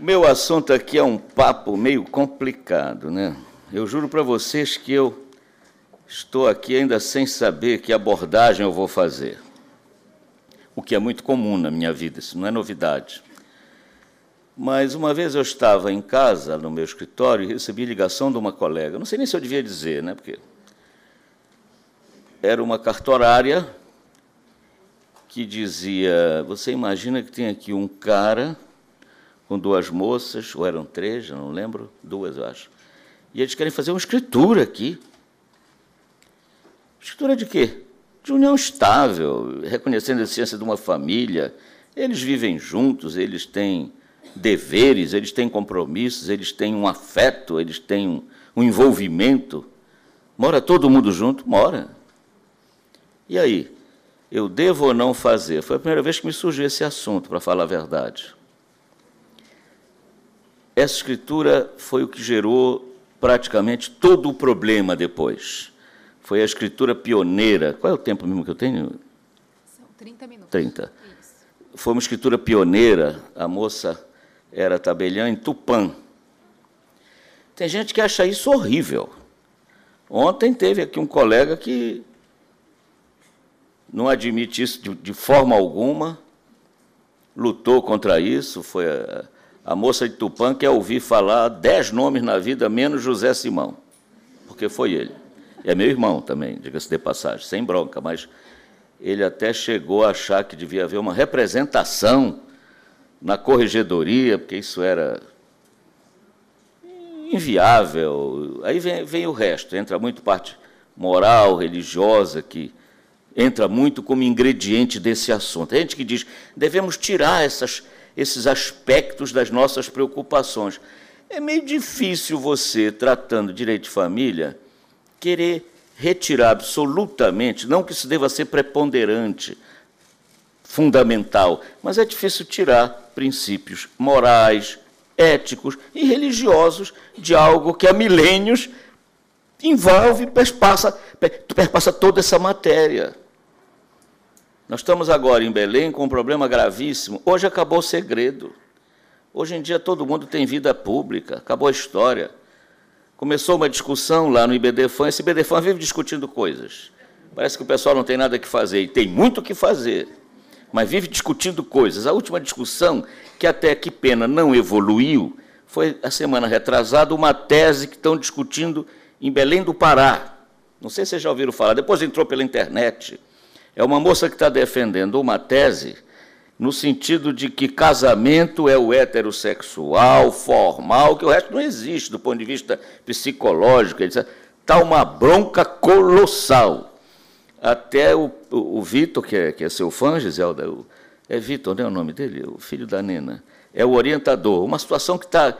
Meu assunto aqui é um papo meio complicado, né? Eu juro para vocês que eu estou aqui ainda sem saber que abordagem eu vou fazer. O que é muito comum na minha vida, isso não é novidade. Mas uma vez eu estava em casa, no meu escritório, e recebi ligação de uma colega. Não sei nem se eu devia dizer, né? Porque era uma cartorária que dizia: Você imagina que tem aqui um cara com duas moças, ou eram três, não lembro, duas, eu acho. E eles querem fazer uma escritura aqui. Escritura de quê? De união estável, reconhecendo a existência de uma família. Eles vivem juntos, eles têm deveres, eles têm compromissos, eles têm um afeto, eles têm um, um envolvimento. Mora todo mundo junto? Mora. E aí? Eu devo ou não fazer? Foi a primeira vez que me surgiu esse assunto, para falar a verdade. Essa escritura foi o que gerou praticamente todo o problema depois. Foi a escritura pioneira. Qual é o tempo mesmo que eu tenho? São 30 minutos. 30. Isso. Foi uma escritura pioneira. A moça era tabeliã em Tupã. Tem gente que acha isso horrível. Ontem teve aqui um colega que não admite isso de, de forma alguma, lutou contra isso, foi a, a moça de Tupã quer ouvir falar dez nomes na vida, menos José Simão, porque foi ele. É meu irmão também, diga-se de passagem, sem bronca, mas ele até chegou a achar que devia haver uma representação na corregedoria, porque isso era inviável. Aí vem, vem o resto, entra muito parte moral, religiosa, que entra muito como ingrediente desse assunto. Tem gente que diz devemos tirar essas esses aspectos das nossas preocupações. É meio difícil você, tratando direito de família, querer retirar absolutamente, não que isso deva ser preponderante, fundamental, mas é difícil tirar princípios morais, éticos e religiosos de algo que há milênios envolve, perpassa, perpassa toda essa matéria. Nós estamos agora em Belém com um problema gravíssimo. Hoje acabou o segredo. Hoje em dia todo mundo tem vida pública, acabou a história. Começou uma discussão lá no IBDFAN, esse IBDFAN vive discutindo coisas. Parece que o pessoal não tem nada que fazer, e tem muito o que fazer, mas vive discutindo coisas. A última discussão, que até que pena não evoluiu, foi a semana retrasada uma tese que estão discutindo em Belém do Pará. Não sei se vocês já ouviram falar, depois entrou pela internet é uma moça que está defendendo uma tese no sentido de que casamento é o heterossexual, formal, que o resto não existe do ponto de vista psicológico. Está uma bronca colossal. Até o, o, Vitor, que é, que é seu fã, Giselda, o, é Vitor, não é o nome dele? O filho da Nena. É o orientador. Uma situação que está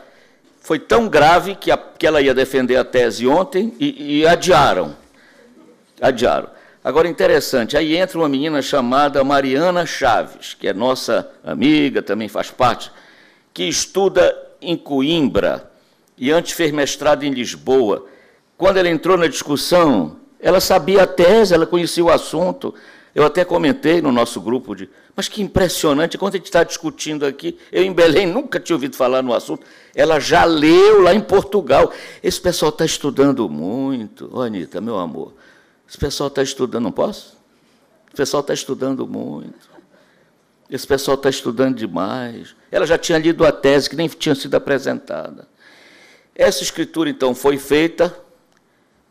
foi tão grave que, a, que ela ia defender a tese ontem e, e adiaram. Adiaram. Agora, interessante, aí entra uma menina chamada Mariana Chaves, que é nossa amiga, também faz parte, que estuda em Coimbra e antes fez mestrado em Lisboa. Quando ela entrou na discussão, ela sabia a tese, ela conhecia o assunto. Eu até comentei no nosso grupo de. Mas que impressionante, quando a gente está discutindo aqui, eu em Belém nunca tinha ouvido falar no assunto. Ela já leu lá em Portugal. Esse pessoal está estudando muito. Ô, Anitta, meu amor, esse pessoal está estudando, não posso? O pessoal está estudando muito. Esse pessoal está estudando demais. Ela já tinha lido a tese que nem tinha sido apresentada. Essa escritura, então, foi feita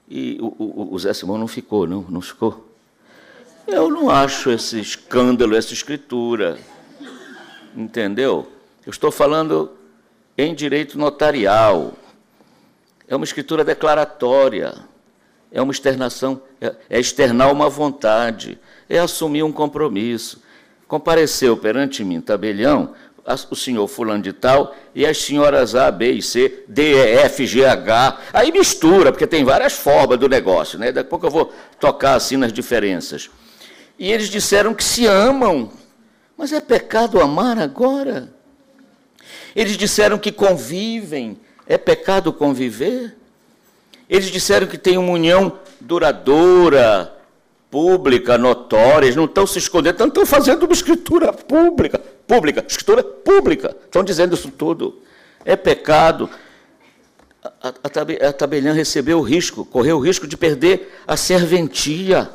e o, o, o Zé Simão não ficou, não, não ficou. Eu não acho esse escândalo, essa escritura. Entendeu? Eu estou falando em direito notarial. É uma escritura declaratória é uma externação, é, é externar uma vontade, é assumir um compromisso. Compareceu perante mim, tabelião, o senhor fulano de tal e as senhoras A, B e C, D, E, F, G, H. Aí mistura, porque tem várias formas do negócio, né? Daqui a pouco eu vou tocar assim nas diferenças. E eles disseram que se amam. Mas é pecado amar agora? Eles disseram que convivem. É pecado conviver? Eles disseram que tem uma união duradoura, pública, notória, eles não estão se escondendo, estão fazendo uma escritura pública, pública, escritura pública, estão dizendo isso tudo. É pecado. A, a, a recebeu o risco, correu o risco de perder a serventia.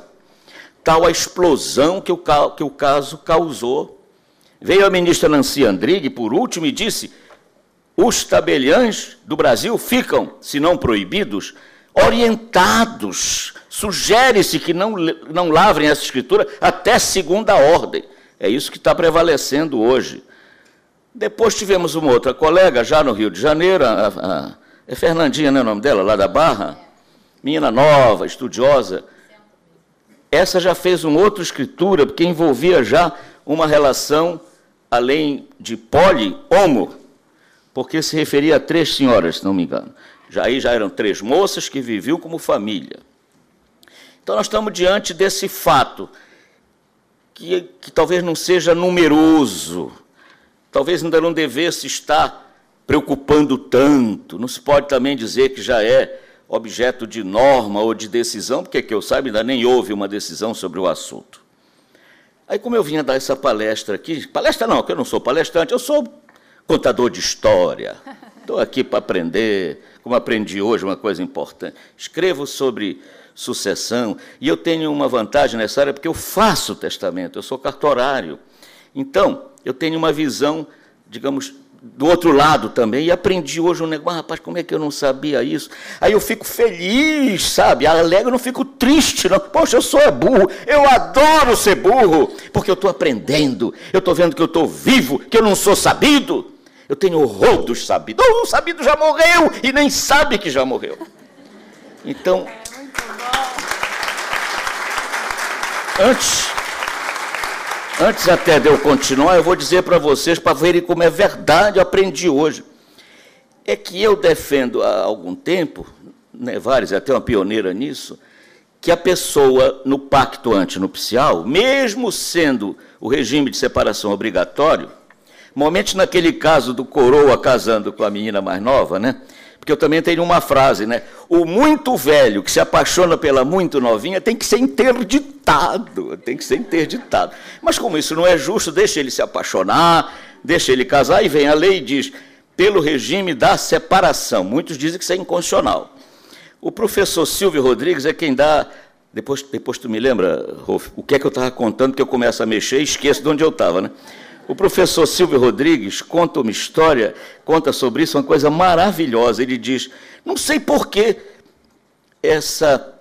Tal a explosão que o, que o caso causou. Veio a ministra Nancy Andrighi, por último, e disse: os tabeliães do Brasil ficam, se não proibidos, orientados. Sugere-se que não, não lavrem essa escritura até segunda ordem. É isso que está prevalecendo hoje. Depois tivemos uma outra colega, já no Rio de Janeiro, a, a, é Fernandinha, não é o nome dela, lá da Barra, menina nova, estudiosa. Essa já fez uma outra escritura, porque envolvia já uma relação, além de poli, homo, porque se referia a três senhoras, se não me engano. Já aí já eram três moças que viviam como família. Então nós estamos diante desse fato, que, que talvez não seja numeroso, talvez ainda não devesse estar preocupando tanto. Não se pode também dizer que já é objeto de norma ou de decisão, porque que eu saiba ainda nem houve uma decisão sobre o assunto. Aí como eu vinha dar essa palestra aqui, palestra não, que eu não sou palestrante, eu sou contador de história. Estou aqui para aprender, como aprendi hoje, uma coisa importante. Escrevo sobre sucessão, e eu tenho uma vantagem nessa área, porque eu faço testamento, eu sou cartorário. Então, eu tenho uma visão, digamos, do outro lado também, e aprendi hoje um negócio, ah, rapaz, como é que eu não sabia isso? Aí eu fico feliz, sabe? Alegre, eu não fico triste, não. Poxa, eu sou é burro, eu adoro ser burro, porque eu estou aprendendo, eu estou vendo que eu estou vivo, que eu não sou sabido. Eu tenho horror dos sabidos. Oh, o sabido já morreu e nem sabe que já morreu. Então, antes Antes até de eu continuar, eu vou dizer para vocês, para verem como é verdade, eu aprendi hoje. É que eu defendo há algum tempo, né, vários, até uma pioneira nisso, que a pessoa no pacto antinupcial, mesmo sendo o regime de separação obrigatório, momentos naquele caso do coroa casando com a menina mais nova, né? Porque eu também tenho uma frase, né? O muito velho que se apaixona pela muito novinha tem que ser interditado, tem que ser interditado. Mas como isso não é justo, deixa ele se apaixonar, deixa ele casar e vem a lei e diz: pelo regime da separação. Muitos dizem que isso é inconstitucional. O professor Silvio Rodrigues é quem dá. Depois, depois tu me lembra, Rolf, o que é que eu estava contando que eu começo a mexer e esqueço de onde eu estava, né? O professor Silvio Rodrigues conta uma história, conta sobre isso, uma coisa maravilhosa. Ele diz: não sei por que essa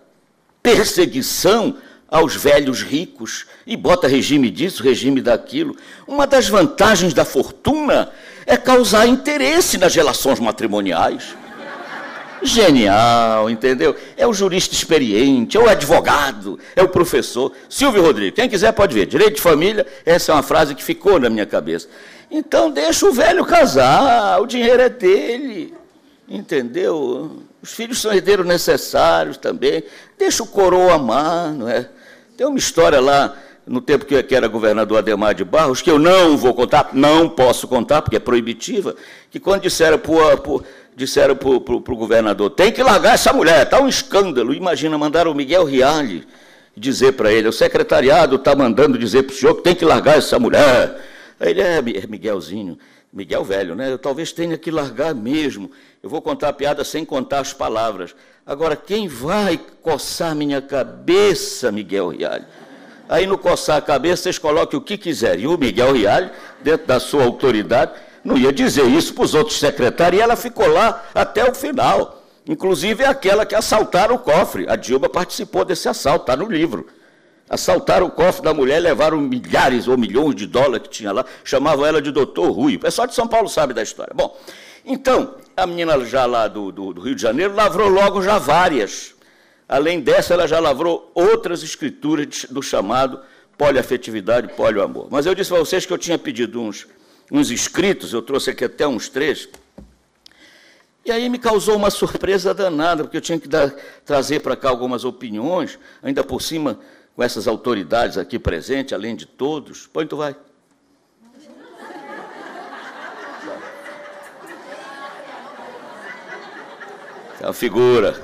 perseguição aos velhos ricos e bota regime disso, regime daquilo. Uma das vantagens da fortuna é causar interesse nas relações matrimoniais. Genial, entendeu? É o jurista experiente, é o advogado, é o professor. Silvio Rodrigues, quem quiser pode ver. Direito de família, essa é uma frase que ficou na minha cabeça. Então deixa o velho casar, o dinheiro é dele, entendeu? Os filhos são herdeiros necessários também. Deixa o coroa amar, não é? Tem uma história lá no tempo que eu era governador Ademar de Barros, que eu não vou contar, não posso contar, porque é proibitiva, que quando disseram para disseram para o governador, tem que largar essa mulher, está um escândalo. Imagina, mandaram o Miguel Rialli dizer para ele, o secretariado está mandando dizer para o senhor que tem que largar essa mulher. Aí ele, é, é Miguelzinho, Miguel velho, né? Eu talvez tenha que largar mesmo. Eu vou contar a piada sem contar as palavras. Agora, quem vai coçar minha cabeça, Miguel Rialli? Aí, no coçar a cabeça, vocês coloquem o que quiserem. E o Miguel Rialli, dentro da sua autoridade, não ia dizer isso para os outros secretários, e ela ficou lá até o final. Inclusive aquela que assaltaram o cofre. A Dilma participou desse assalto, está no livro. Assaltaram o cofre da mulher, levaram milhares ou milhões de dólares que tinha lá, chamavam ela de doutor Rui. O pessoal de São Paulo sabe da história. Bom, então, a menina já lá do, do, do Rio de Janeiro lavrou logo já várias. Além dessa, ela já lavrou outras escrituras do chamado poliafetividade, polioamor. Mas eu disse a vocês que eu tinha pedido uns uns escritos, eu trouxe aqui até uns três. E aí me causou uma surpresa danada, porque eu tinha que dar, trazer para cá algumas opiniões, ainda por cima com essas autoridades aqui presentes, além de todos. Põe, tu vai. É uma figura.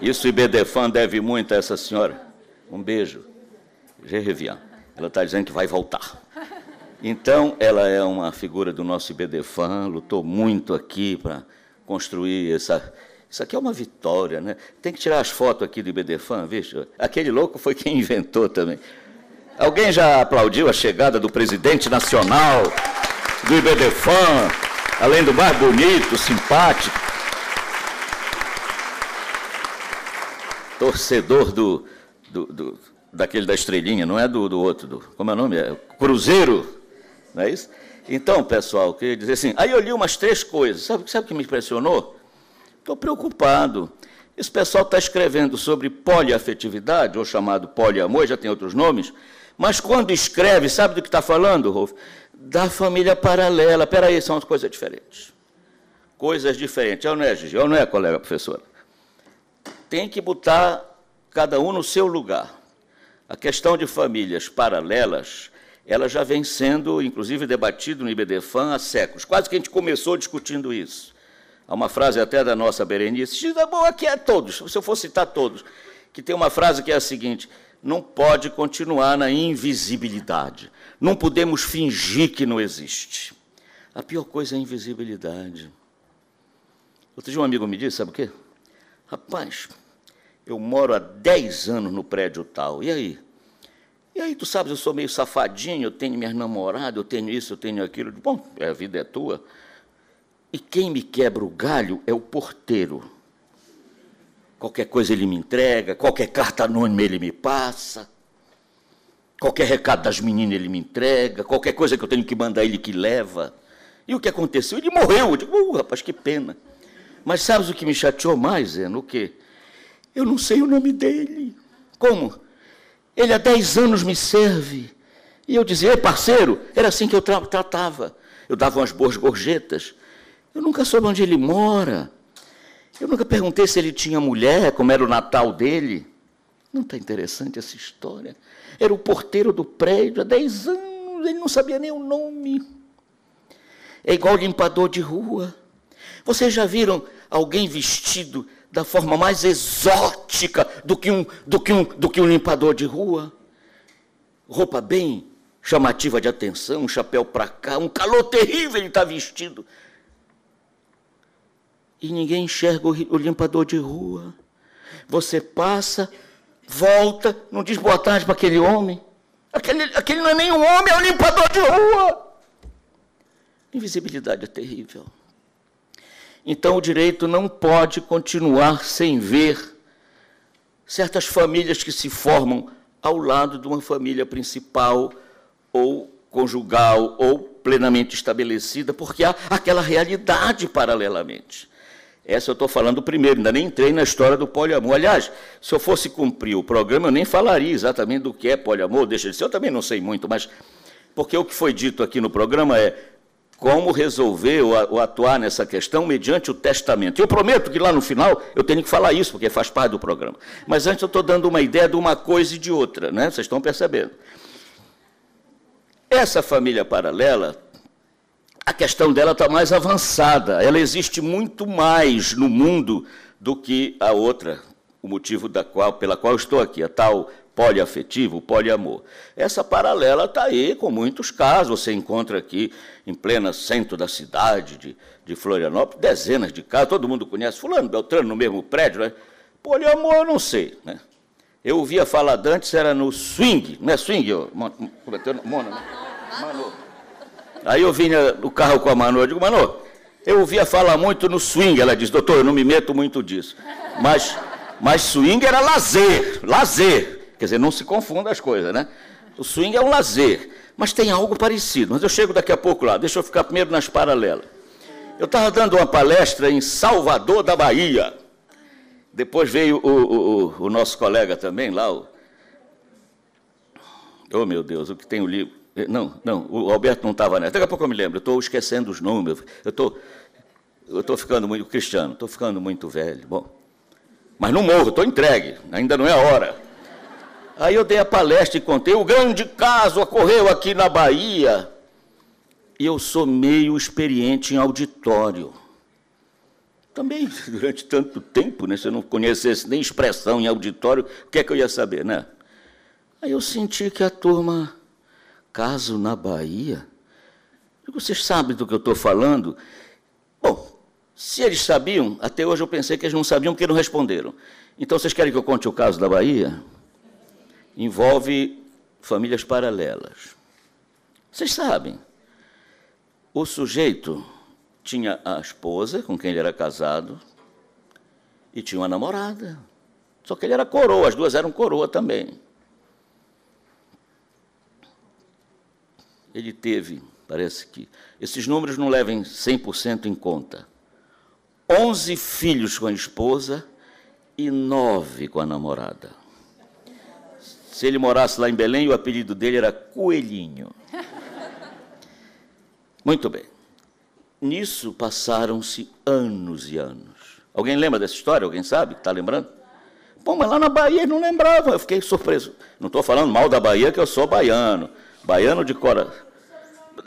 Isso Ibedefan deve muito a essa senhora. Um beijo. Gerrevian. Ela está dizendo que vai voltar. Então, ela é uma figura do nosso IBDFAN, lutou muito aqui para construir essa. Isso aqui é uma vitória, né? Tem que tirar as fotos aqui do IBDFAN, veja. Aquele louco foi quem inventou também. Alguém já aplaudiu a chegada do presidente nacional do IBDFAN, além do mais bonito, simpático, torcedor do, do, do daquele da estrelinha, não é do, do outro, do, como é o nome? É Cruzeiro, não é isso? Então, pessoal, eu queria dizer assim, aí eu li umas três coisas, sabe, sabe o que me impressionou? Estou preocupado. Esse pessoal está escrevendo sobre poliafetividade, ou chamado poliamor, já tem outros nomes, mas quando escreve, sabe do que está falando, Rolf? Da família paralela. Espera aí, são coisas diferentes. Coisas diferentes. É não é, Gigi? É não é, colega professora? Tem que botar cada um no seu lugar. A questão de famílias paralelas, ela já vem sendo, inclusive, debatida no IBDFAN há séculos. Quase que a gente começou discutindo isso. Há uma frase até da nossa Berenice, diz, é boa que é todos, se eu for citar todos, que tem uma frase que é a seguinte, não pode continuar na invisibilidade. Não podemos fingir que não existe. A pior coisa é a invisibilidade. Outro dia um amigo me disse, sabe o quê? Rapaz, eu moro há 10 anos no prédio tal, e aí? E aí, tu sabes, eu sou meio safadinho, eu tenho minhas namoradas, eu tenho isso, eu tenho aquilo. Bom, a vida é tua. E quem me quebra o galho é o porteiro. Qualquer coisa ele me entrega, qualquer carta anônima ele me passa, qualquer recado das meninas ele me entrega, qualquer coisa que eu tenho que mandar ele que leva. E o que aconteceu? Ele morreu. Eu digo, uh, rapaz, que pena. Mas sabes o que me chateou mais, Zé? No quê? Eu não sei o nome dele. Como? Ele há 10 anos me serve. E eu dizia, ei, parceiro, era assim que eu tra tratava. Eu dava umas boas gorjetas. Eu nunca soube onde ele mora. Eu nunca perguntei se ele tinha mulher, como era o Natal dele. Não está interessante essa história? Era o porteiro do prédio há 10 anos, ele não sabia nem o nome. É igual limpador de rua. Vocês já viram alguém vestido da forma mais exótica do que um, do que um, do que um limpador de rua? Roupa bem chamativa de atenção, um chapéu para cá, um calor terrível ele está vestido e ninguém enxerga o limpador de rua. Você passa, volta, não diz boa tarde para aquele homem. Aquele, aquele não é nem um homem, é um limpador de rua. Invisibilidade é terrível. Então o direito não pode continuar sem ver certas famílias que se formam ao lado de uma família principal ou conjugal ou plenamente estabelecida, porque há aquela realidade paralelamente. Essa eu estou falando primeiro, ainda nem entrei na história do poliamor. Aliás, se eu fosse cumprir o programa, eu nem falaria exatamente do que é poliamor, deixa de ser, eu também não sei muito, mas porque o que foi dito aqui no programa é como resolver ou atuar nessa questão mediante o testamento. Eu prometo que lá no final eu tenho que falar isso, porque faz parte do programa. Mas antes eu estou dando uma ideia de uma coisa e de outra, né? Vocês estão percebendo. Essa família paralela a questão dela está mais avançada. Ela existe muito mais no mundo do que a outra, o motivo da qual, pela qual estou aqui, a tal poliafetivo, poliamor. Essa paralela está aí com muitos casos. Você encontra aqui, em plena centro da cidade de, de Florianópolis, dezenas de casos. Todo mundo conhece Fulano, Beltrano, no mesmo prédio. Né? Poliamor, eu não sei. Né? Eu ouvia falar antes, era no swing. Não é swing? Eu, como é? Mona, né? Mano. Aí eu vinha no carro com a Manu, eu digo, Manu, eu ouvia falar muito no swing. Ela diz, doutor, eu não me meto muito disso. Mas, mas swing era lazer, lazer. Quer dizer, não se confunda as coisas, né? O swing é um lazer, mas tem algo parecido. Mas eu chego daqui a pouco lá, deixa eu ficar primeiro nas paralelas. Eu estava dando uma palestra em Salvador da Bahia. Depois veio o, o, o, nosso colega também lá, o... Oh, meu Deus, o que tem o livro. Não, não, o Alberto não estava nessa. Daqui a pouco eu me lembro, eu estou esquecendo os números. Eu estou eu estou ficando muito cristiano, estou ficando muito velho. Bom, mas não morro, estou entregue, ainda não é a hora. Aí eu dei a palestra e contei, o grande caso ocorreu aqui na Bahia. E eu sou meio experiente em auditório. Também, durante tanto tempo, né, se eu não conhecesse nem expressão em auditório, o que é que eu ia saber, né? Aí eu senti que a turma Caso na Bahia? Vocês sabem do que eu estou falando? Bom, se eles sabiam, até hoje eu pensei que eles não sabiam porque não responderam. Então, vocês querem que eu conte o caso da Bahia? Envolve famílias paralelas. Vocês sabem, o sujeito tinha a esposa com quem ele era casado e tinha uma namorada. Só que ele era coroa, as duas eram coroa também. Ele teve, parece que, esses números não levem 100% em conta. 11 filhos com a esposa e nove com a namorada. Se ele morasse lá em Belém, o apelido dele era Coelhinho. Muito bem. Nisso passaram-se anos e anos. Alguém lembra dessa história? Alguém sabe? Está lembrando? Pô, mas lá na Bahia ele não lembrava. Eu fiquei surpreso. Não estou falando mal da Bahia, que eu sou baiano. Baiano de cora.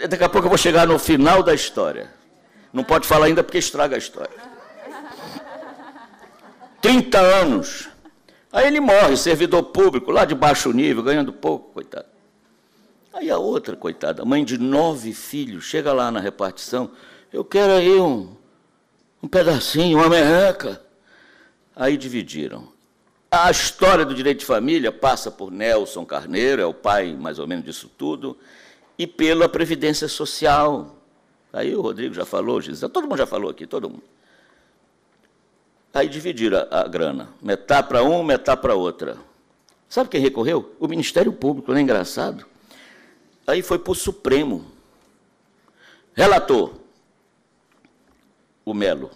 Daqui a pouco eu vou chegar no final da história. Não pode falar ainda porque estraga a história. 30 anos. Aí ele morre, servidor público, lá de baixo nível, ganhando pouco, coitado. Aí a outra, coitada, mãe de nove filhos, chega lá na repartição, eu quero aí um, um pedacinho, uma merreca. Aí dividiram. A história do direito de família passa por Nelson Carneiro, é o pai mais ou menos disso tudo, e pela Previdência Social. Aí o Rodrigo já falou, Gisele, todo mundo já falou aqui, todo mundo. Aí dividiram a, a grana, metade para um, metade para outra. Sabe quem recorreu? O Ministério Público, não é engraçado? Aí foi para o Supremo. Relator, o Melo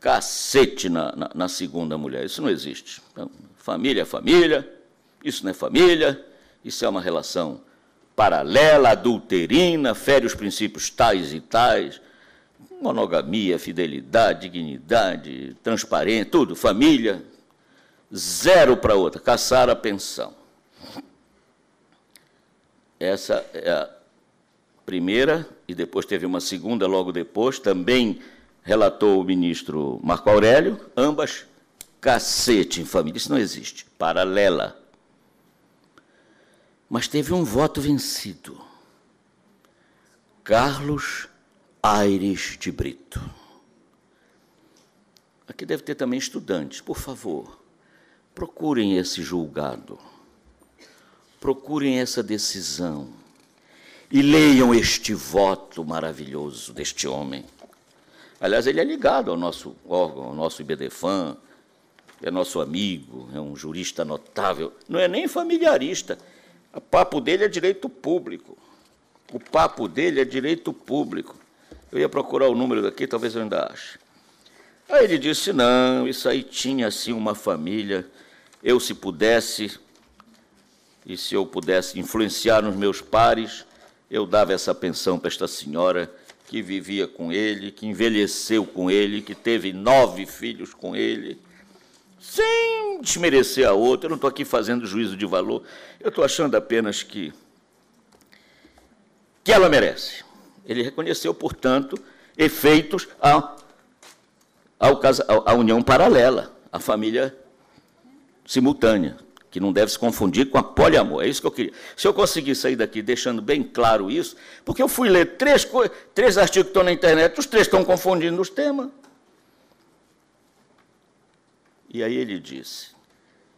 cacete na, na, na, segunda mulher. Isso não existe. Então, família é família, isso não é família, isso é uma relação paralela, adulterina, fere os princípios tais e tais, monogamia, fidelidade, dignidade, transparência, tudo, família, zero para outra, caçar a pensão. Essa é a primeira, e depois teve uma segunda logo depois, também relatou o ministro Marco Aurélio, ambas cacete em família. Isso não existe. Paralela. Mas teve um voto vencido. Carlos Aires de Brito. Aqui deve ter também estudantes. Por favor, procurem esse julgado. Procurem essa decisão. E leiam este voto maravilhoso deste homem. Aliás, ele é ligado ao nosso órgão, ao nosso IBDFAM, é nosso amigo, é um jurista notável, não é nem familiarista. O papo dele é direito público. O papo dele é direito público. Eu ia procurar o número daqui, talvez eu ainda ache. Aí ele disse: não, isso aí tinha assim uma família. Eu, se pudesse, e se eu pudesse influenciar nos meus pares, eu dava essa pensão para esta senhora que vivia com ele, que envelheceu com ele, que teve nove filhos com ele, sem desmerecer a outra. Eu não estou aqui fazendo juízo de valor, eu estou achando apenas que, que ela merece. Ele reconheceu, portanto, efeitos à, à união paralela, à família simultânea que não deve se confundir com a poliamor. É isso que eu queria. Se eu conseguir sair daqui deixando bem claro isso, porque eu fui ler três, três artigos que estão na internet, os três estão confundindo os temas. E aí ele disse: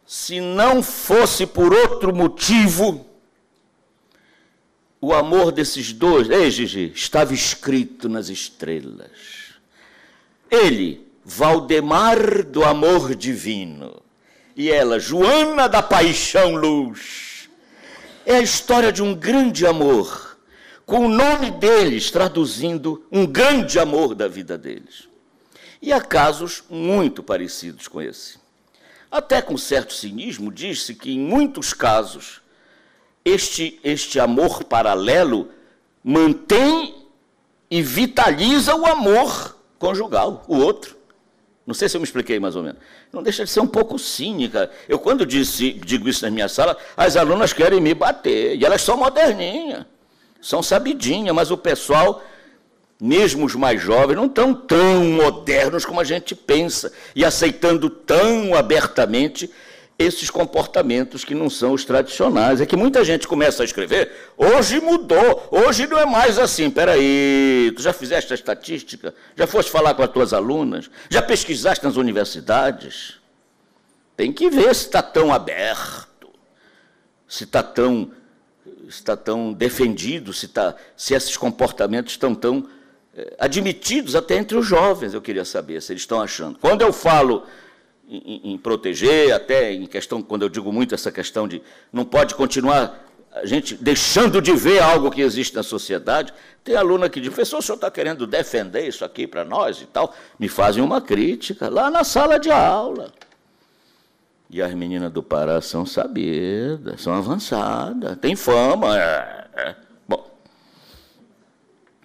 se não fosse por outro motivo, o amor desses dois, ei Gigi, estava escrito nas estrelas. Ele, Valdemar do amor divino, e ela, Joana da Paixão Luz. É a história de um grande amor, com o nome deles traduzindo um grande amor da vida deles. E há casos muito parecidos com esse. Até com certo cinismo, diz-se que em muitos casos este, este amor paralelo mantém e vitaliza o amor conjugal, o outro. Não sei se eu me expliquei mais ou menos. Não deixa de ser um pouco cínica. Eu, quando disse, digo isso na minha sala, as alunas querem me bater. E elas são moderninhas, são sabidinhas, mas o pessoal, mesmo os mais jovens, não estão tão modernos como a gente pensa e aceitando tão abertamente esses comportamentos que não são os tradicionais. É que muita gente começa a escrever, hoje mudou, hoje não é mais assim. Peraí, tu já fizeste a estatística? Já foste falar com as tuas alunas? Já pesquisaste nas universidades? Tem que ver se está tão aberto, se está tão, está tão defendido, se, tá, se esses comportamentos estão tão eh, admitidos até entre os jovens, eu queria saber se eles estão achando. Quando eu falo em, em, proteger, até em questão, quando eu digo muito essa questão de não pode continuar a gente deixando de ver algo que existe na sociedade, tem aluna que diz, professor, o senhor está querendo defender isso aqui para nós e tal, me fazem uma crítica lá na sala de aula. E as meninas do Pará são sabidas, são avançadas, têm fama. É, é. Bom,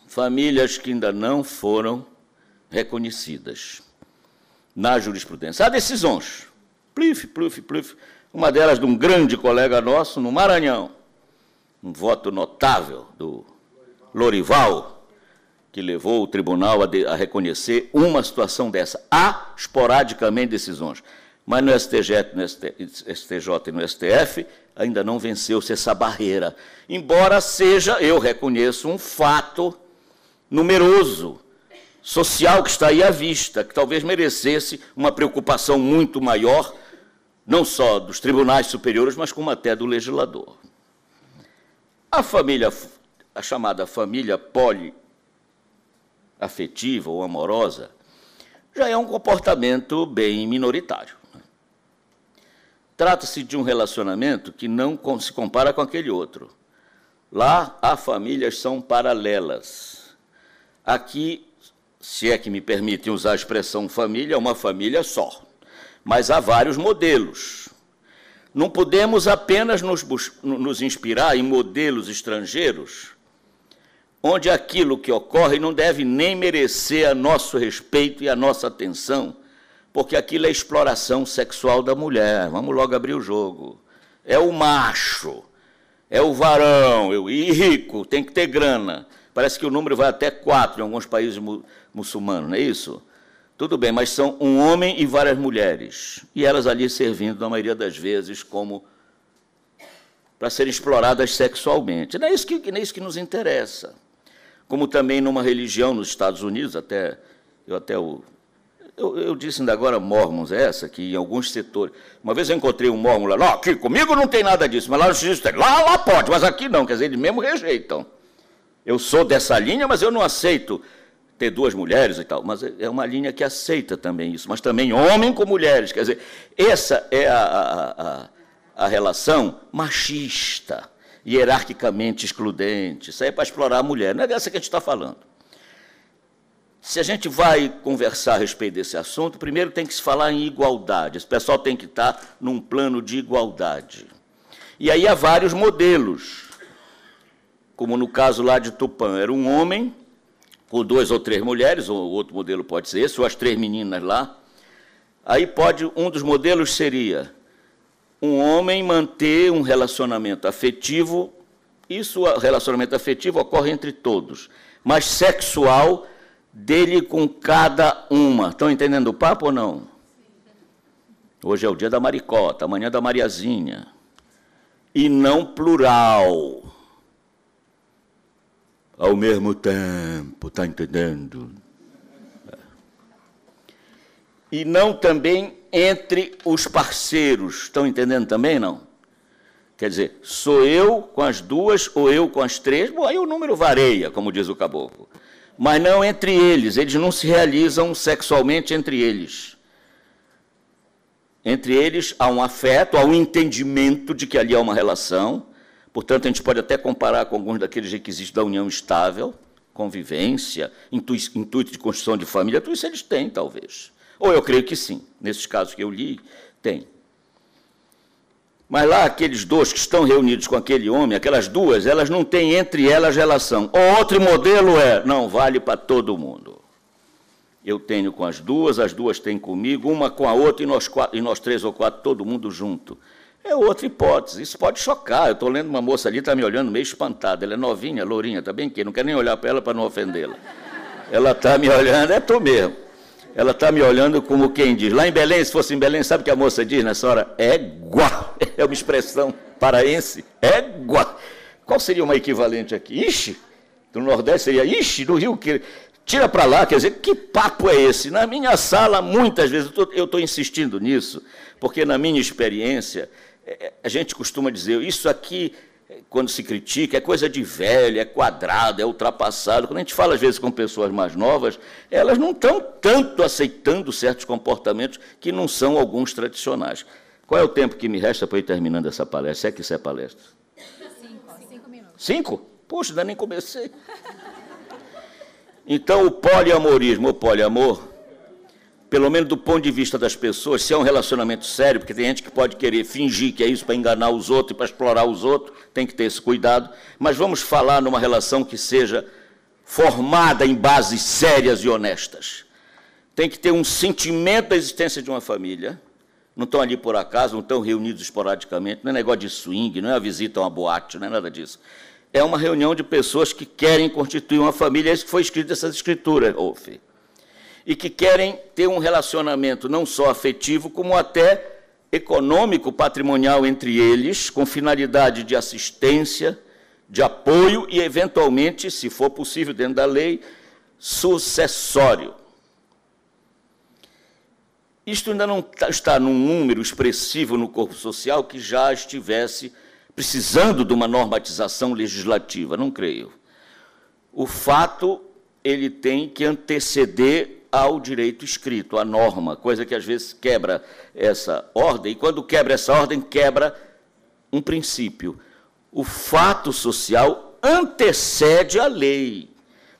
famílias que ainda não foram reconhecidas na jurisprudência. Há decisões. Plif, plif, plif. Uma delas de um grande colega nosso no Maranhão. Um voto notável do Lorival, que levou o tribunal a, de, a reconhecer uma situação dessa. Há esporadicamente decisões. Mas no STJ, no STJ e no STF ainda não venceu-se essa barreira. Embora seja, eu reconheço, um fato numeroso social que está aí à vista, que talvez merecesse uma preocupação muito maior, não só dos tribunais superiores, mas como até do legislador. A família, a chamada família poliafetiva ou amorosa, já é um comportamento bem minoritário. Trata-se de um relacionamento que não se compara com aquele outro. Lá, as famílias são paralelas. Aqui, se é que me permitem usar a expressão família, é uma família só. Mas há vários modelos. Não podemos apenas nos, nos inspirar em modelos estrangeiros, onde aquilo que ocorre não deve nem merecer a nosso respeito e a nossa atenção, porque aquilo é exploração sexual da mulher. Vamos logo abrir o jogo. É o macho, é o varão, e rico, tem que ter grana. Parece que o número vai até quatro em alguns países muçulmanos, não é isso? Tudo bem, mas são um homem e várias mulheres. E elas ali servindo, na maioria das vezes, como para serem exploradas sexualmente. Não é isso que, não é isso que nos interessa. Como também numa religião nos Estados Unidos, até eu até o, eu, eu, disse ainda agora mormons, é essa, que em alguns setores. Uma vez eu encontrei um mormon lá, não, aqui comigo não tem nada disso, mas lá no X tem. Lá, lá pode, mas aqui não, quer dizer, eles mesmo rejeitam. Eu sou dessa linha, mas eu não aceito ter duas mulheres e tal. Mas é uma linha que aceita também isso. Mas também homem com mulheres. Quer dizer, essa é a, a, a, a relação machista, hierarquicamente excludente. Isso aí é para explorar a mulher. Não é dessa que a gente está falando. Se a gente vai conversar a respeito desse assunto, primeiro tem que se falar em igualdade. Esse pessoal tem que estar num plano de igualdade. E aí há vários modelos como no caso lá de Tupã, era um homem com duas ou três mulheres, ou outro modelo pode ser esse, ou as três meninas lá. Aí pode, um dos modelos seria um homem manter um relacionamento afetivo, isso, relacionamento afetivo ocorre entre todos, mas sexual dele com cada uma. Estão entendendo o papo ou não? Hoje é o dia da maricota, amanhã da Mariazinha. E não plural ao mesmo tempo, está entendendo? E não também entre os parceiros, estão entendendo também, não? Quer dizer, sou eu com as duas ou eu com as três, bom, aí o número varia, como diz o caboclo. Mas não entre eles, eles não se realizam sexualmente entre eles. Entre eles há um afeto, há um entendimento de que ali há uma relação, Portanto, a gente pode até comparar com alguns daqueles requisitos da união estável, convivência, intuito de construção de família, tudo isso eles têm, talvez. Ou eu creio que sim, nesses casos que eu li, tem. Mas lá, aqueles dois que estão reunidos com aquele homem, aquelas duas, elas não têm entre elas relação. O outro modelo é, não vale para todo mundo. Eu tenho com as duas, as duas têm comigo, uma com a outra e nós, quatro, e nós três ou quatro, todo mundo junto. É outra hipótese. Isso pode chocar. Eu estou lendo uma moça ali, está me olhando meio espantada. Ela é novinha, lourinha, está bem que não quero nem olhar para ela para não ofendê-la. Ela está me olhando, é tu mesmo. Ela está me olhando como quem diz. Lá em Belém, se fosse em Belém, sabe o que a moça diz nessa hora? Égua. É uma expressão paraense. Égua. Qual seria uma equivalente aqui? Ixi. No Nordeste seria ixi. No Rio, que tira para lá. Quer dizer, que papo é esse? Na minha sala, muitas vezes, eu estou insistindo nisso, porque na minha experiência, a gente costuma dizer, isso aqui quando se critica, é coisa de velho, é quadrado, é ultrapassado. Quando a gente fala, às vezes, com pessoas mais novas, elas não estão tanto aceitando certos comportamentos que não são alguns tradicionais. Qual é o tempo que me resta para ir terminando essa palestra? Se é que isso é palestra? Cinco, cinco minutos. Cinco? Puxa, ainda nem comecei. Então, o poliamorismo, o poliamor, pelo menos do ponto de vista das pessoas, se é um relacionamento sério, porque tem gente que pode querer fingir que é isso para enganar os outros e para explorar os outros, tem que ter esse cuidado, mas vamos falar numa relação que seja formada em bases sérias e honestas. Tem que ter um sentimento da existência de uma família, não estão ali por acaso, não estão reunidos esporadicamente, não é negócio de swing, não é a visita a uma boate, não é nada disso. É uma reunião de pessoas que querem constituir uma família, é isso que foi escrito nessas escrituras, Rolf e que querem ter um relacionamento não só afetivo, como até econômico, patrimonial entre eles, com finalidade de assistência, de apoio e, eventualmente, se for possível, dentro da lei, sucessório. Isto ainda não tá, está num número expressivo no corpo social que já estivesse precisando de uma normatização legislativa, não creio. O fato ele tem que anteceder ao direito escrito, à norma, coisa que às vezes quebra essa ordem, e quando quebra essa ordem, quebra um princípio. O fato social antecede a lei.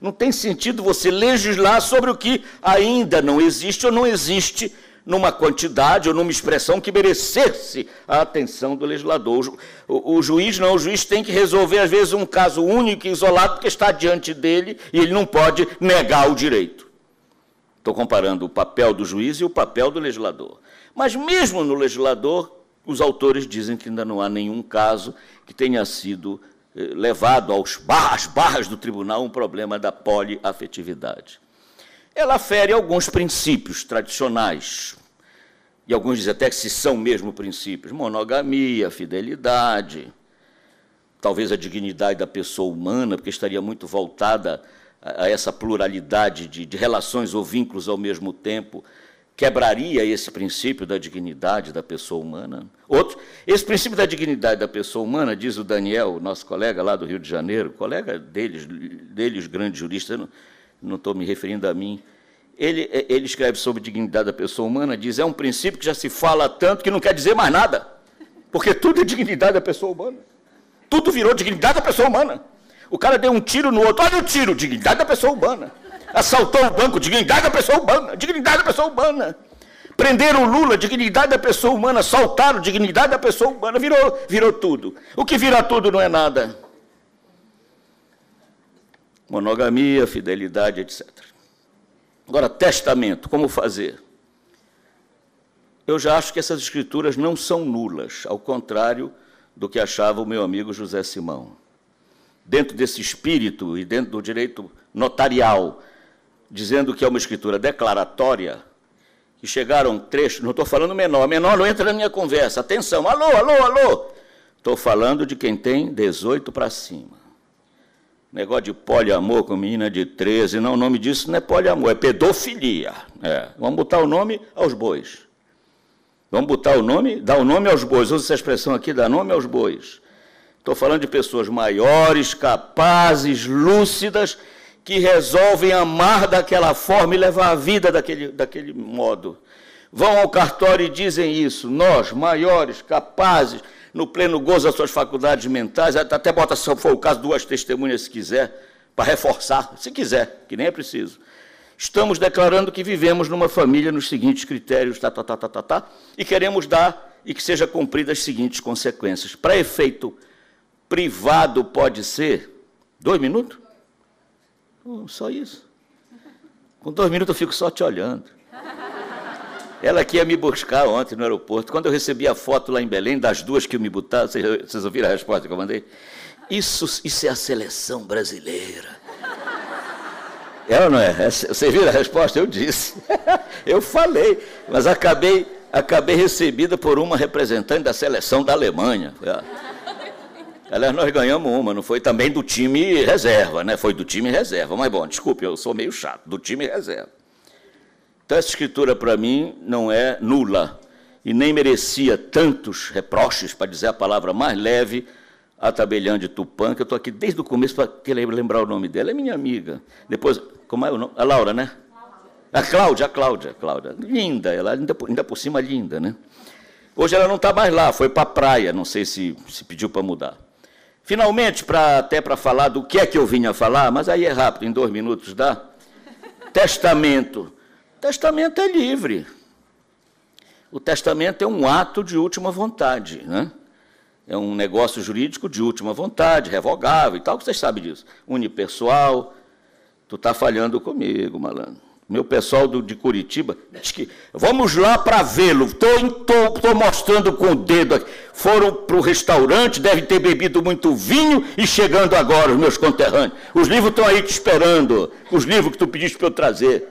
Não tem sentido você legislar sobre o que ainda não existe ou não existe numa quantidade ou numa expressão que merecesse a atenção do legislador. O, o, juiz não, o juiz tem que resolver, às vezes, um caso único e isolado, porque está diante dele e ele não pode negar o direito. Estou comparando o papel do juiz e o papel do legislador. Mas mesmo no legislador, os autores dizem que ainda não há nenhum caso que tenha sido eh, levado aos bar às barras do tribunal um problema da poliafetividade. Ela fere alguns princípios tradicionais, e alguns dizem até que se são mesmo princípios: monogamia, fidelidade, talvez a dignidade da pessoa humana, porque estaria muito voltada a essa pluralidade de, de relações ou vínculos ao mesmo tempo, quebraria esse princípio da dignidade da pessoa humana. Outro, esse princípio da dignidade da pessoa humana, diz o Daniel, nosso colega lá do Rio de Janeiro, colega deles, deles grande jurista, não estou me referindo a mim, ele, ele escreve sobre dignidade da pessoa humana, diz, é um princípio que já se fala tanto que não quer dizer mais nada, porque tudo é dignidade da pessoa humana. Tudo virou dignidade da pessoa humana. O cara deu um tiro no outro. Olha o tiro, dignidade da pessoa humana. Assaltou o banco, dignidade da pessoa humana. Dignidade da pessoa humana. Prenderam o Lula, dignidade da pessoa humana. Assaltaram, dignidade da pessoa humana. Virou, virou tudo. O que vira tudo não é nada. Monogamia, fidelidade, etc. Agora, testamento, como fazer? Eu já acho que essas escrituras não são nulas, ao contrário do que achava o meu amigo José Simão dentro desse espírito e dentro do direito notarial, dizendo que é uma escritura declaratória, que chegaram trechos, não estou falando menor, menor não entra na minha conversa, atenção, alô, alô, alô, estou falando de quem tem 18 para cima. Negócio de poliamor com menina de 13, não, o nome disso não é poliamor, é pedofilia. É, vamos botar o nome aos bois. Vamos botar o nome, dar o nome aos bois. Usa essa expressão aqui, dar nome aos bois. Estou falando de pessoas maiores, capazes, lúcidas, que resolvem amar daquela forma e levar a vida daquele, daquele modo. Vão ao cartório e dizem isso. Nós, maiores, capazes, no pleno gozo das suas faculdades mentais, até bota, se for o caso, duas testemunhas se quiser, para reforçar, se quiser, que nem é preciso. Estamos declarando que vivemos numa família nos seguintes critérios, tá, tá, tá, tá, tá, tá, e queremos dar e que seja cumpridas as seguintes consequências. Para efeito privado pode ser? Dois minutos? Oh, só isso. Com dois minutos eu fico só te olhando. Ela que ia me buscar ontem no aeroporto. Quando eu recebi a foto lá em Belém, das duas que me botaram, vocês, vocês ouviram a resposta que eu mandei? Isso, isso é a seleção brasileira. É ou não é? Você viu a resposta? Eu disse. Eu falei, mas acabei, acabei recebida por uma representante da seleção da Alemanha. Aliás, nós ganhamos uma, não foi também do time reserva, né? Foi do time reserva. Mas, bom, desculpe, eu sou meio chato, do time reserva. Então, essa escritura, para mim, não é nula e nem merecia tantos reproches, para dizer a palavra mais leve, a tabeliã de Tupã, que eu estou aqui desde o começo para lembrar o nome dela. É minha amiga. Depois, como é o nome? A Laura, né? A Cláudia, a Cláudia, a Cláudia. Linda, ela ainda, ainda por cima linda, né? Hoje ela não está mais lá, foi para a praia, não sei se, se pediu para mudar. Finalmente, pra, até para falar do que é que eu vinha falar, mas aí é rápido, em dois minutos dá. Testamento. Testamento é livre. O testamento é um ato de última vontade, né? É um negócio jurídico de última vontade, revogável e tal, vocês sabem disso. Unipessoal. Tu está falhando comigo, malandro. Meu pessoal do, de Curitiba diz que vamos lá para vê-lo. Estou mostrando com o dedo aqui. Foram para o restaurante, devem ter bebido muito vinho e chegando agora, os meus conterrâneos. Os livros estão aí te esperando. Os livros que tu pediste para eu trazer.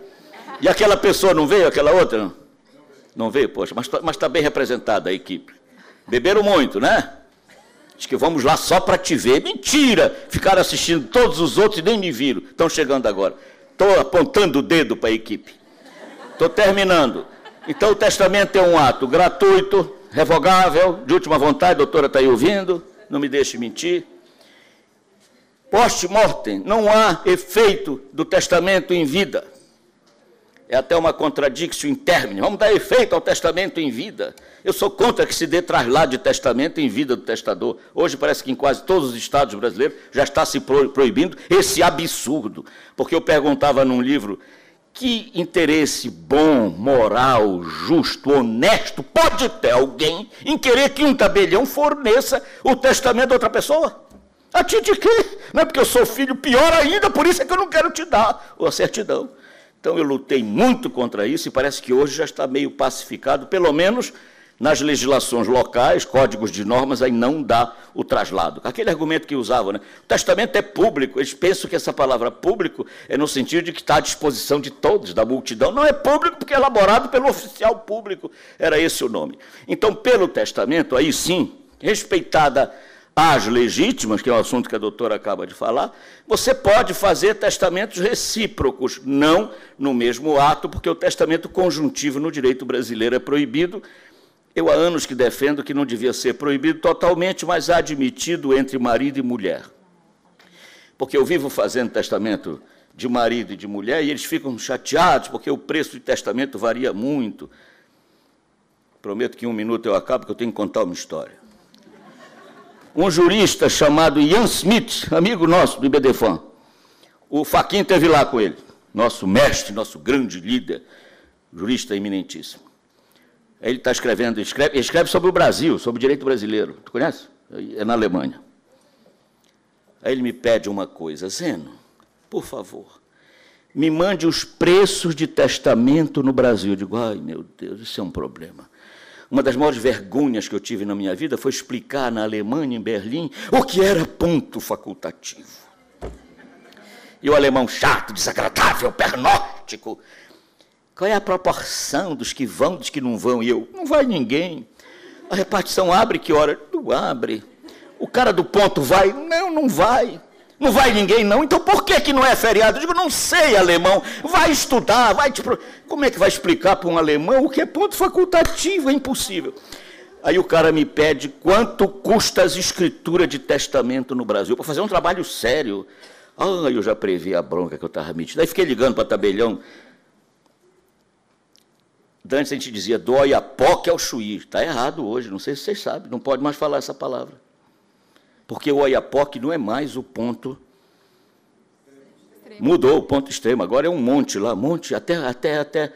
E aquela pessoa não veio, aquela outra? Não, não veio, poxa, mas está tá bem representada a equipe. Beberam muito, né? Diz que vamos lá só para te ver. Mentira! Ficaram assistindo todos os outros e nem me viram. Estão chegando agora. Estou apontando o dedo para a equipe. Estou terminando. Então, o testamento é um ato gratuito, revogável, de última vontade, doutora está aí ouvindo, não me deixe mentir. Post-mortem, não há efeito do testamento em vida. É até uma contradição em termos. Vamos dar efeito ao testamento em vida. Eu sou contra que se dê traslado de testamento em vida do testador. Hoje parece que em quase todos os estados brasileiros já está se proibindo esse absurdo. Porque eu perguntava num livro que interesse bom, moral, justo, honesto pode ter alguém em querer que um tabelião forneça o testamento de outra pessoa? A ti de quê? Não é porque eu sou filho, pior ainda, por isso é que eu não quero te dar a certidão. Então eu lutei muito contra isso e parece que hoje já está meio pacificado, pelo menos nas legislações locais, códigos de normas, aí não dá o traslado. Aquele argumento que usavam, né? O testamento é público. Eles pensam que essa palavra público é no sentido de que está à disposição de todos, da multidão. Não é público porque é elaborado pelo oficial público. Era esse o nome. Então, pelo testamento, aí sim, respeitada as legítimas, que é o assunto que a doutora acaba de falar, você pode fazer testamentos recíprocos, não no mesmo ato, porque o testamento conjuntivo no direito brasileiro é proibido, eu há anos que defendo que não devia ser proibido totalmente, mas admitido entre marido e mulher. Porque eu vivo fazendo testamento de marido e de mulher e eles ficam chateados porque o preço de testamento varia muito. Prometo que em um minuto eu acabo, porque eu tenho que contar uma história. Um jurista chamado Ian Smith, amigo nosso do IBDFAN, o Faquin teve lá com ele, nosso mestre, nosso grande líder, jurista eminentíssimo. Ele está escrevendo, escreve, escreve sobre o Brasil, sobre o direito brasileiro. Tu conhece? É na Alemanha. Aí ele me pede uma coisa, Zeno, por favor, me mande os preços de testamento no Brasil. Eu digo, ai meu Deus, isso é um problema. Uma das maiores vergonhas que eu tive na minha vida foi explicar na Alemanha, em Berlim, o que era ponto facultativo. E o alemão chato, desagradável, pernóstico, qual é a proporção dos que vão, dos que não vão? E eu, não vai ninguém. A repartição abre que hora? Não abre. O cara do ponto vai? Não, não vai. Não vai ninguém, não. Então por que, que não é feriado? Eu digo, não sei, alemão. Vai estudar, vai te... Como é que vai explicar para um alemão o que é ponto facultativo? É impossível. Aí o cara me pede quanto custa as escrituras de testamento no Brasil, para fazer um trabalho sério. Ah, eu já previ a bronca que eu estava metido. Aí fiquei ligando para tabelião. Antes a gente dizia do Oiapoque ao Chuí. Está errado hoje, não sei se vocês sabem, não pode mais falar essa palavra. Porque o Oiapoque não é mais o ponto. Mudou o ponto extremo, agora é um monte lá, monte, até, até, até,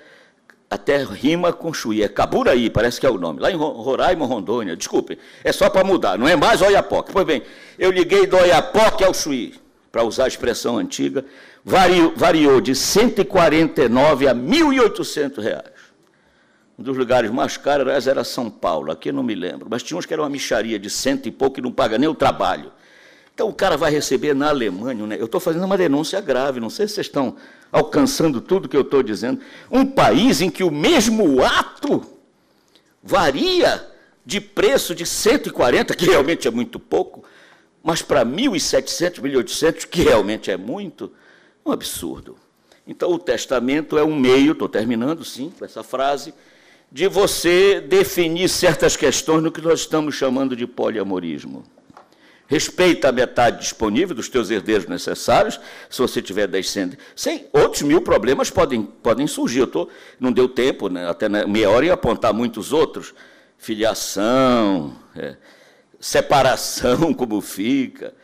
até rima com Chuí. É Caburaí, parece que é o nome. Lá em Roraima, Rondônia, desculpe, é só para mudar, não é mais Oiapoque. Pois bem, eu liguei do Oiapoque ao Chuí, para usar a expressão antiga, variou, variou de 149 a 1.800 reais. Um dos lugares mais caros era São Paulo, aqui eu não me lembro, mas tinha uns que era uma micharia de cento e pouco e não paga nem o trabalho. Então o cara vai receber na Alemanha, né? eu estou fazendo uma denúncia grave, não sei se vocês estão alcançando tudo que eu estou dizendo. Um país em que o mesmo ato varia de preço de 140, que realmente é muito pouco, mas para 1.700, 1.800, que realmente é muito, um absurdo. Então, o testamento é um meio, estou terminando, sim, com essa frase, de você definir certas questões no que nós estamos chamando de poliamorismo. Respeita a metade disponível dos teus herdeiros necessários, se você tiver descendente. Sem outros mil problemas podem, podem surgir. Eu tô, não deu tempo, né, até meia hora, ia apontar muitos outros. Filiação, é, separação, como fica,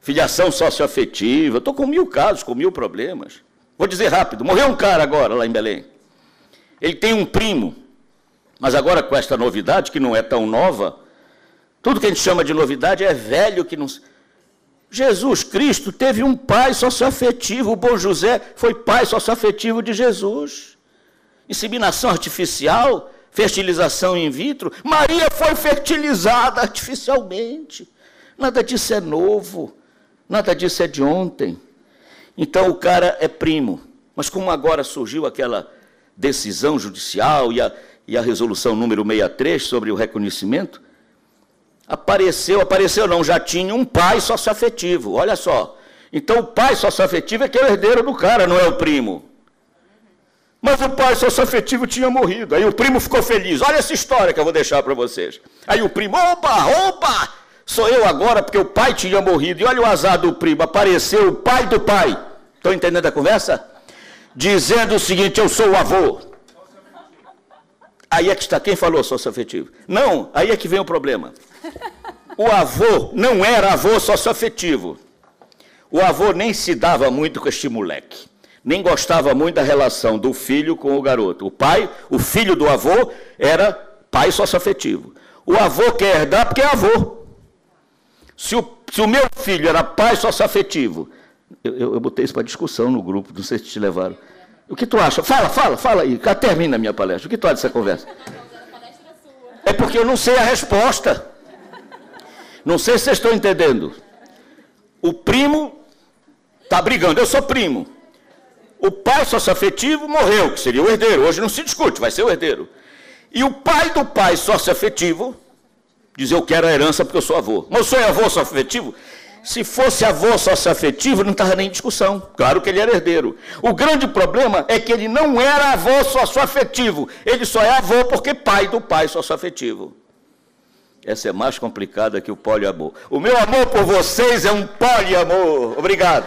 filiação socioafetiva. Estou com mil casos, com mil problemas. Vou dizer rápido: morreu um cara agora lá em Belém. Ele tem um primo, mas agora com esta novidade, que não é tão nova, tudo que a gente chama de novidade é velho que não. Jesus Cristo teve um pai socioafetivo, o bom José foi pai socioafetivo de Jesus. Inseminação artificial, fertilização in vitro. Maria foi fertilizada artificialmente. Nada disso é novo, nada disso é de ontem. Então o cara é primo. Mas como agora surgiu aquela decisão judicial e a, e a resolução número 63 sobre o reconhecimento, apareceu, apareceu não, já tinha um pai socioafetivo, olha só. Então o pai socioafetivo é que é o herdeiro do cara, não é o primo. Mas o pai socioafetivo tinha morrido. Aí o primo ficou feliz. Olha essa história que eu vou deixar para vocês. Aí o primo, opa, opa, sou eu agora porque o pai tinha morrido. E olha o azar do primo, apareceu o pai do pai. Estão entendendo a conversa? Dizendo o seguinte: eu sou o avô. Aí é que está quem falou socioafetivo. Não, aí é que vem o problema. O avô não era avô socioafetivo. O avô nem se dava muito com este moleque. Nem gostava muito da relação do filho com o garoto. O pai, o filho do avô, era pai socioafetivo. O avô quer herdar porque é avô. Se o, se o meu filho era pai socioafetivo, eu, eu, eu botei isso para discussão no grupo, não sei se te levaram. O que tu acha? Fala, fala, fala aí. Termina a minha palestra. O que tu acha dessa conversa? É porque eu não sei a resposta. Não sei se vocês estão entendendo. O primo está brigando. Eu sou primo. O pai sócio-afetivo morreu, que seria o herdeiro. Hoje não se discute, vai ser o herdeiro. E o pai do pai sócio-afetivo diz: Eu quero a herança porque eu sou avô. Mas eu sou avô sócio-afetivo? Se fosse avô sócio-afetivo, não estava nem em discussão. Claro que ele era herdeiro. O grande problema é que ele não era avô sócio-afetivo. Ele só é avô porque pai do pai sócio-afetivo. Essa é mais complicada que o poliamor. O meu amor por vocês é um poliamor. Obrigado.